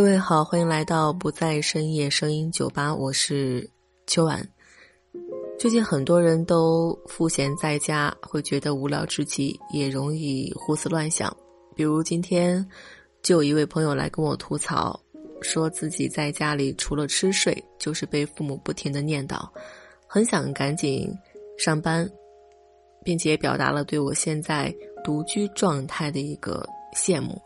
各位好，欢迎来到不在深夜声音酒吧，我是秋晚。最近很多人都赋闲在家，会觉得无聊至极，也容易胡思乱想。比如今天就有一位朋友来跟我吐槽，说自己在家里除了吃睡，就是被父母不停的念叨，很想赶紧上班，并且表达了对我现在独居状态的一个羡慕。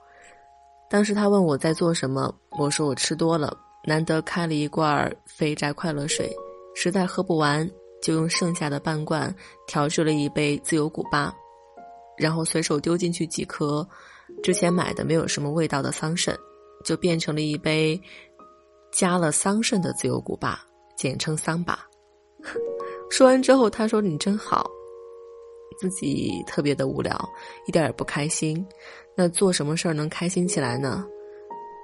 当时他问我在做什么，我说我吃多了，难得开了一罐肥宅快乐水，实在喝不完，就用剩下的半罐调制了一杯自由古巴，然后随手丢进去几颗之前买的没有什么味道的桑葚，就变成了一杯加了桑葚的自由古巴，简称桑巴。说完之后，他说你真好，自己特别的无聊，一点也不开心。那做什么事儿能开心起来呢？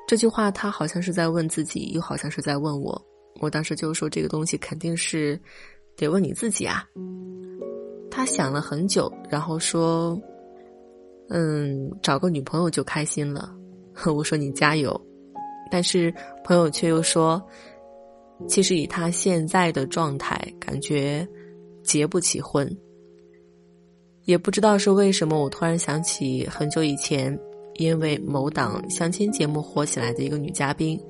这句话他好像是在问自己，又好像是在问我。我当时就说这个东西肯定是得问你自己啊。他想了很久，然后说：“嗯，找个女朋友就开心了。”我说你加油。但是朋友却又说：“其实以他现在的状态，感觉结不起婚。”也不知道是为什么，我突然想起很久以前，因为某档相亲节目火起来的一个女嘉宾，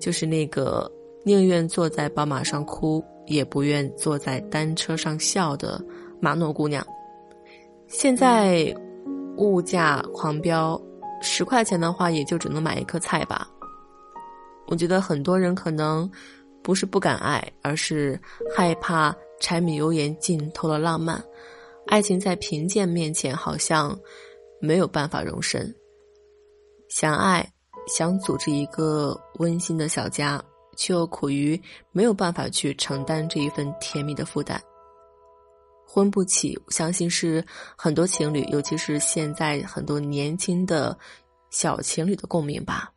就是那个宁愿坐在宝马上哭，也不愿坐在单车上笑的马诺姑娘。现在物价狂飙，十块钱的话也就只能买一颗菜吧。我觉得很多人可能不是不敢爱，而是害怕柴米油盐浸透了浪漫。爱情在贫贱面前好像没有办法容身。想爱，想组织一个温馨的小家，却又苦于没有办法去承担这一份甜蜜的负担。婚不起，相信是很多情侣，尤其是现在很多年轻的小情侣的共鸣吧。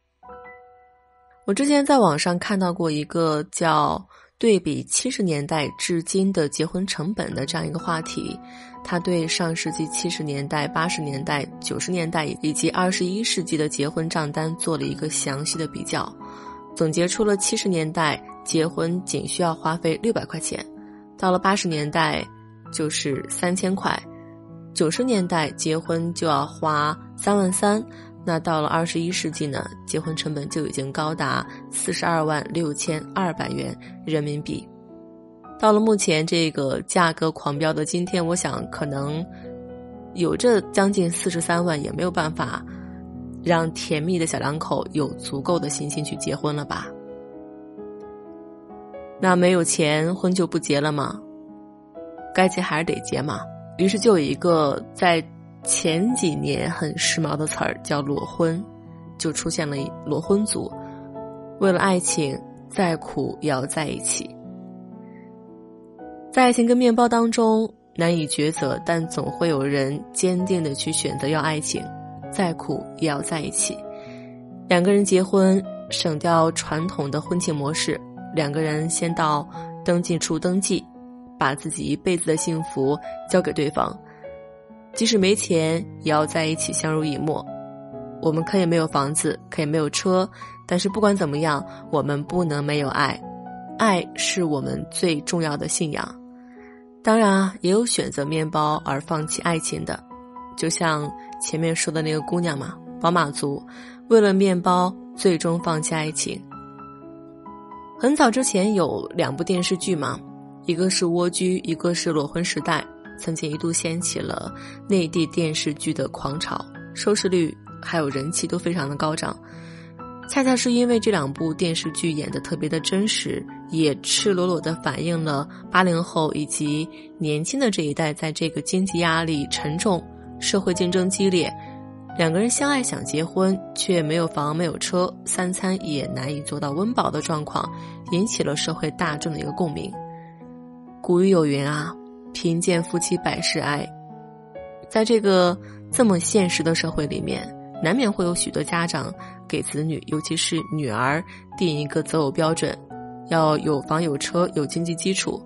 我之前在网上看到过一个叫。对比七十年代至今的结婚成本的这样一个话题，他对上世纪七十年代、八十年代、九十年代以及二十一世纪的结婚账单做了一个详细的比较，总结出了七十年代结婚仅需要花费六百块钱，到了八十年代就是三千块，九十年代结婚就要花三万三。那到了二十一世纪呢，结婚成本就已经高达四十二万六千二百元人民币。到了目前这个价格狂飙的今天，我想可能有这将近四十三万，也没有办法让甜蜜的小两口有足够的信心去结婚了吧？那没有钱，婚就不结了吗？该结还是得结嘛。于是就有一个在。前几年很时髦的词儿叫裸婚，就出现了裸婚族，为了爱情再苦也要在一起。在爱情跟面包当中难以抉择，但总会有人坚定的去选择要爱情，再苦也要在一起。两个人结婚，省掉传统的婚庆模式，两个人先到登记处登记，把自己一辈子的幸福交给对方。即使没钱，也要在一起相濡以沫。我们可以没有房子，可以没有车，但是不管怎么样，我们不能没有爱。爱是我们最重要的信仰。当然啊，也有选择面包而放弃爱情的，就像前面说的那个姑娘嘛，宝马族，为了面包最终放弃爱情。很早之前有两部电视剧嘛，一个是《蜗居》，一个是《裸婚时代》。曾经一度掀起了内地电视剧的狂潮，收视率还有人气都非常的高涨。恰恰是因为这两部电视剧演的特别的真实，也赤裸裸的反映了八零后以及年轻的这一代在这个经济压力沉重、社会竞争激烈，两个人相爱想结婚却没有房没有车，三餐也难以做到温饱的状况，引起了社会大众的一个共鸣。古语有云啊，贫贱夫妻百事哀。在这个这么现实的社会里面，难免会有许多家长给子女，尤其是女儿定一个择偶标准，要有房有车有经济基础。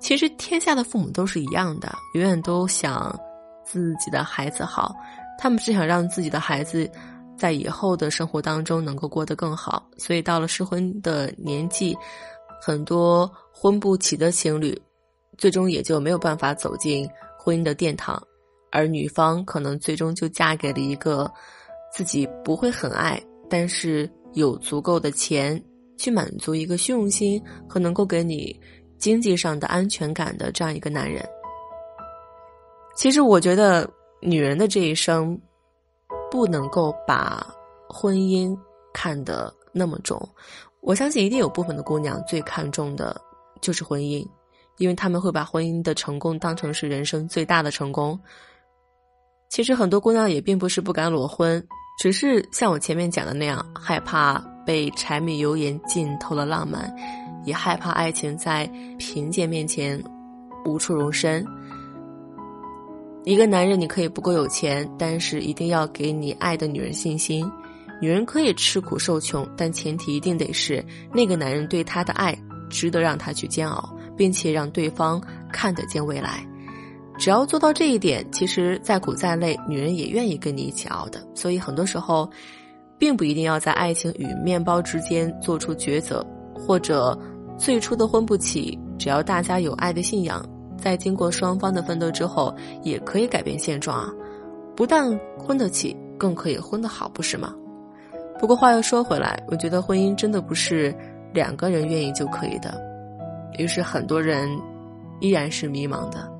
其实天下的父母都是一样的，永远都想自己的孩子好，他们只想让自己的孩子在以后的生活当中能够过得更好。所以到了适婚的年纪，很多婚不起的情侣，最终也就没有办法走进婚姻的殿堂。而女方可能最终就嫁给了一个自己不会很爱，但是有足够的钱去满足一个虚荣心和能够给你经济上的安全感的这样一个男人。其实，我觉得女人的这一生不能够把婚姻看得那么重。我相信，一定有部分的姑娘最看重的就是婚姻，因为他们会把婚姻的成功当成是人生最大的成功。其实很多姑娘也并不是不敢裸婚，只是像我前面讲的那样，害怕被柴米油盐浸透了浪漫，也害怕爱情在贫贱面前无处容身。一个男人你可以不够有钱，但是一定要给你爱的女人信心。女人可以吃苦受穷，但前提一定得是那个男人对她的爱值得让她去煎熬，并且让对方看得见未来。只要做到这一点，其实再苦再累，女人也愿意跟你一起熬的。所以很多时候，并不一定要在爱情与面包之间做出抉择，或者最初的婚不起，只要大家有爱的信仰，在经过双方的奋斗之后，也可以改变现状啊！不但婚得起，更可以婚得好，不是吗？不过话又说回来，我觉得婚姻真的不是两个人愿意就可以的，于是很多人依然是迷茫的。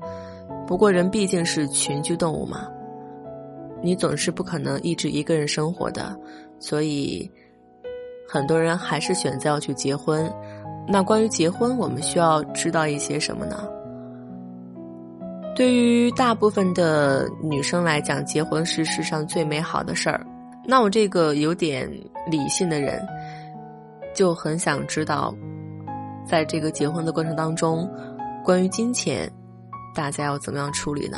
不过，人毕竟是群居动物嘛，你总是不可能一直一个人生活的，所以很多人还是选择要去结婚。那关于结婚，我们需要知道一些什么呢？对于大部分的女生来讲，结婚是世上最美好的事儿。那我这个有点理性的人，就很想知道，在这个结婚的过程当中，关于金钱。大家要怎么样处理呢？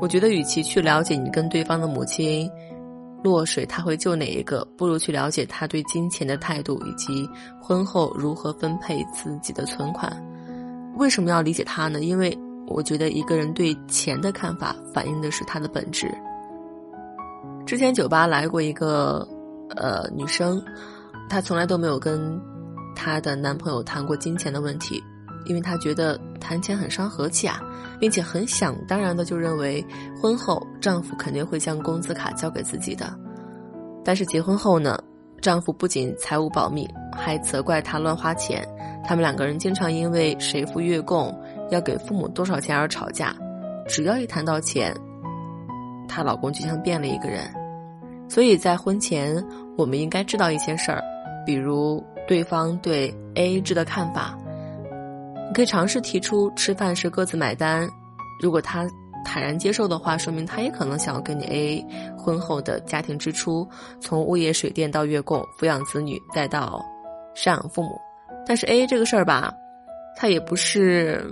我觉得，与其去了解你跟对方的母亲落水他会救哪一个，不如去了解他对金钱的态度，以及婚后如何分配自己的存款。为什么要理解他呢？因为我觉得一个人对钱的看法反映的是他的本质。之前酒吧来过一个呃女生，她从来都没有跟她的男朋友谈过金钱的问题。因为她觉得谈钱很伤和气啊，并且很想当然的就认为婚后丈夫肯定会将工资卡交给自己的。但是结婚后呢，丈夫不仅财务保密，还责怪她乱花钱。他们两个人经常因为谁付月供、要给父母多少钱而吵架。只要一谈到钱，她老公就像变了一个人。所以在婚前，我们应该知道一些事儿，比如对方对 AA 制的看法。你可以尝试提出吃饭是各自买单，如果他坦然接受的话，说明他也可能想要跟你 AA 婚后的家庭支出，从物业水电到月供、抚养子女，再到赡养父母。但是 AA 这个事儿吧，它也不是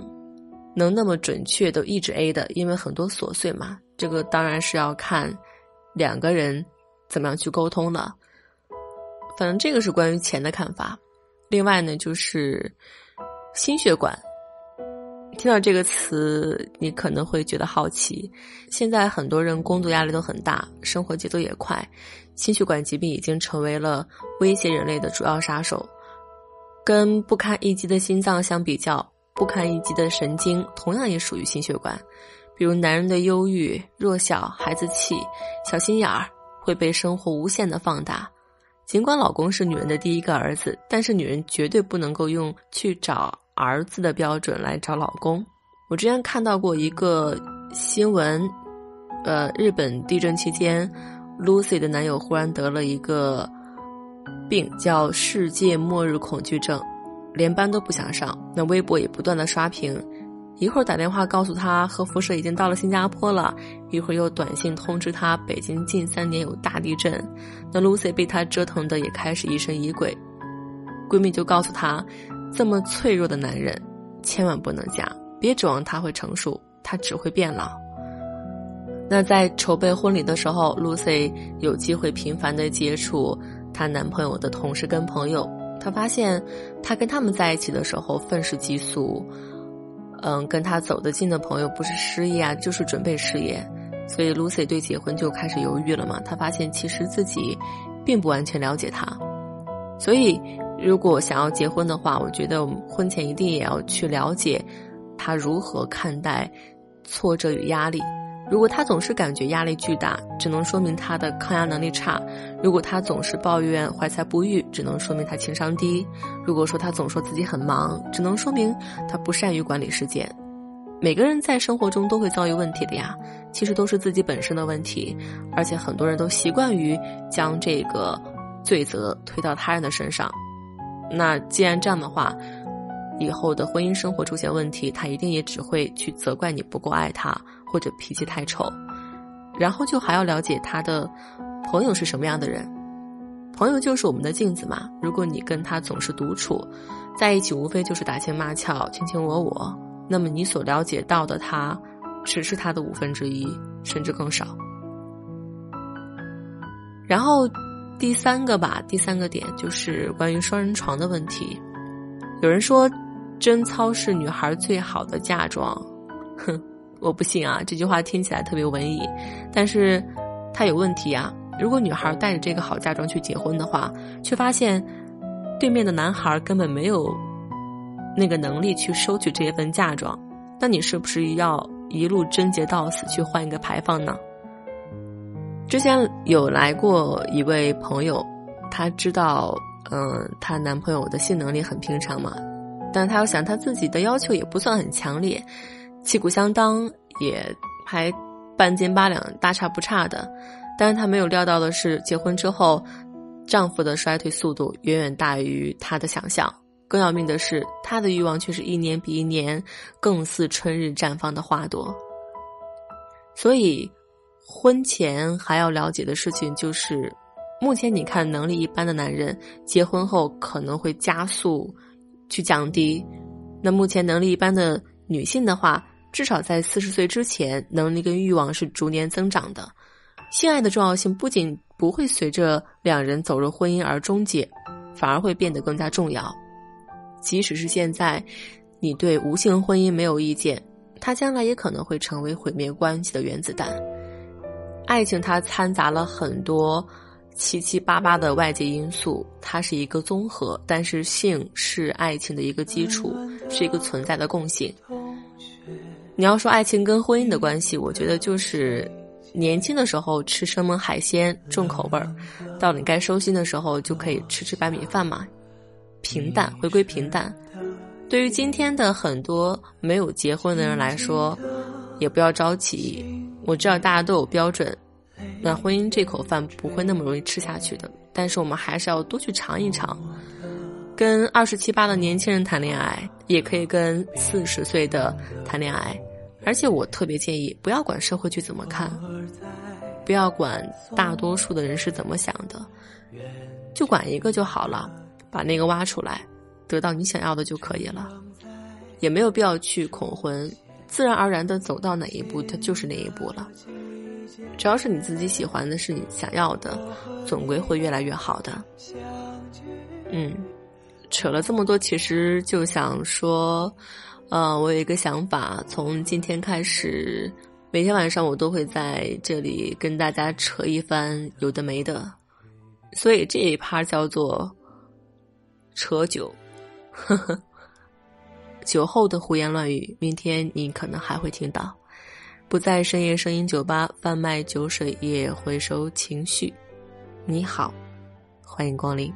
能那么准确的一直 A 的，因为很多琐碎嘛。这个当然是要看两个人怎么样去沟通了。反正这个是关于钱的看法。另外呢，就是。心血管，听到这个词，你可能会觉得好奇。现在很多人工作压力都很大，生活节奏也快，心血管疾病已经成为了威胁人类的主要杀手。跟不堪一击的心脏相比较，不堪一击的神经同样也属于心血管。比如男人的忧郁、弱小、孩子气、小心眼儿，会被生活无限的放大。尽管老公是女人的第一个儿子，但是女人绝对不能够用去找。儿子的标准来找老公。我之前看到过一个新闻，呃，日本地震期间，Lucy 的男友忽然得了一个病，叫世界末日恐惧症，连班都不想上。那微博也不断的刷屏，一会儿打电话告诉他核辐射已经到了新加坡了，一会儿又短信通知他北京近三年有大地震。那 Lucy 被他折腾的也开始疑神疑鬼，闺蜜就告诉她，这么脆弱的男人，千万不能嫁，别指望他会成熟，他只会变老。那在筹备婚礼的时候，Lucy 有机会频繁的接触她男朋友的同事跟朋友。她发现，她跟他们在一起的时候愤世嫉俗，嗯，跟他走得近的朋友不是失业啊，就是准备失业。所以 Lucy 对结婚就开始犹豫了嘛。她发现其实自己并不完全了解他，所以如果想要结婚的话，我觉得婚前一定也要去了解他如何看待挫折与压力。如果他总是感觉压力巨大，只能说明他的抗压能力差；如果他总是抱怨怀才不遇，只能说明他情商低；如果说他总说自己很忙，只能说明他不善于管理时间。每个人在生活中都会遭遇问题的呀，其实都是自己本身的问题，而且很多人都习惯于将这个罪责推到他人的身上。那既然这样的话，以后的婚姻生活出现问题，他一定也只会去责怪你不够爱他。或者脾气太臭，然后就还要了解他的朋友是什么样的人。朋友就是我们的镜子嘛。如果你跟他总是独处，在一起无非就是打情骂俏、卿卿我我，那么你所了解到的他，只是他的五分之一，甚至更少。然后第三个吧，第三个点就是关于双人床的问题。有人说，贞操是女孩最好的嫁妆，哼。我不信啊！这句话听起来特别文艺，但是它有问题啊。如果女孩带着这个好嫁妆去结婚的话，却发现对面的男孩根本没有那个能力去收取这一份嫁妆，那你是不是要一路贞洁到死去换一个牌坊呢？之前有来过一位朋友，他知道，嗯，她男朋友的性能力很平常嘛，但她又想她自己的要求也不算很强烈。旗鼓相当，也还半斤八两，大差不差的。但是她没有料到的是，结婚之后，丈夫的衰退速度远远大于她的想象。更要命的是，她的欲望却是一年比一年更似春日绽放的花朵。所以，婚前还要了解的事情就是，目前你看能力一般的男人，结婚后可能会加速去降低。那目前能力一般的女性的话，至少在四十岁之前，能力跟欲望是逐年增长的。性爱的重要性不仅不会随着两人走入婚姻而终结，反而会变得更加重要。即使是现在，你对无性婚姻没有意见，它将来也可能会成为毁灭关系的原子弹。爱情它掺杂了很多七七八八的外界因素，它是一个综合，但是性是爱情的一个基础，是一个存在的共性。你要说爱情跟婚姻的关系，我觉得就是年轻的时候吃生猛海鲜重口味儿，到你该收心的时候就可以吃吃白米饭嘛，平淡回归平淡。对于今天的很多没有结婚的人来说，也不要着急。我知道大家都有标准，那婚姻这口饭不会那么容易吃下去的，但是我们还是要多去尝一尝。跟二十七八的年轻人谈恋爱，也可以跟四十岁的谈恋爱，而且我特别建议不要管社会去怎么看，不要管大多数的人是怎么想的，就管一个就好了，把那个挖出来，得到你想要的就可以了，也没有必要去恐婚，自然而然的走到哪一步，它就是哪一步了。只要是你自己喜欢的，是你想要的，总归会越来越好的。嗯。扯了这么多，其实就想说，呃，我有一个想法，从今天开始，每天晚上我都会在这里跟大家扯一番有的没的，所以这一趴叫做扯酒，呵呵，酒后的胡言乱语，明天你可能还会听到。不在深夜声音酒吧贩卖酒水，也回收情绪。你好，欢迎光临。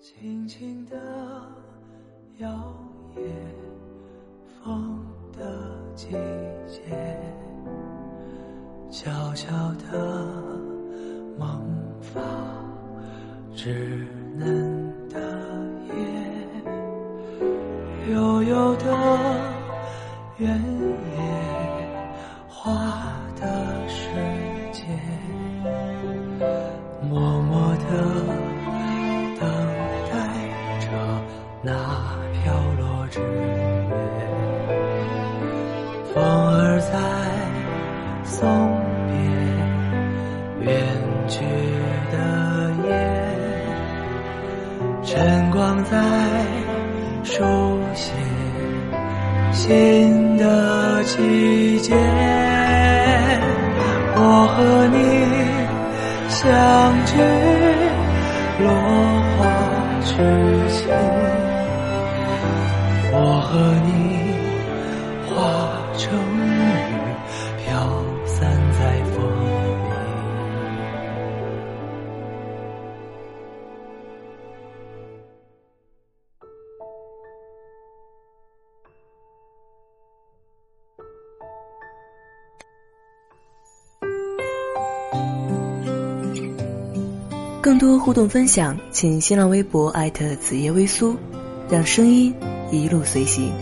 轻轻的摇曳，风的季节，悄悄的萌发稚风儿在送别远去的夜，晨光在书写新的季节。我和你相聚落花之前。我和你成雨，飘散在风里。更多互动分享，请新浪微博艾特子夜微苏，让声音。一路随行。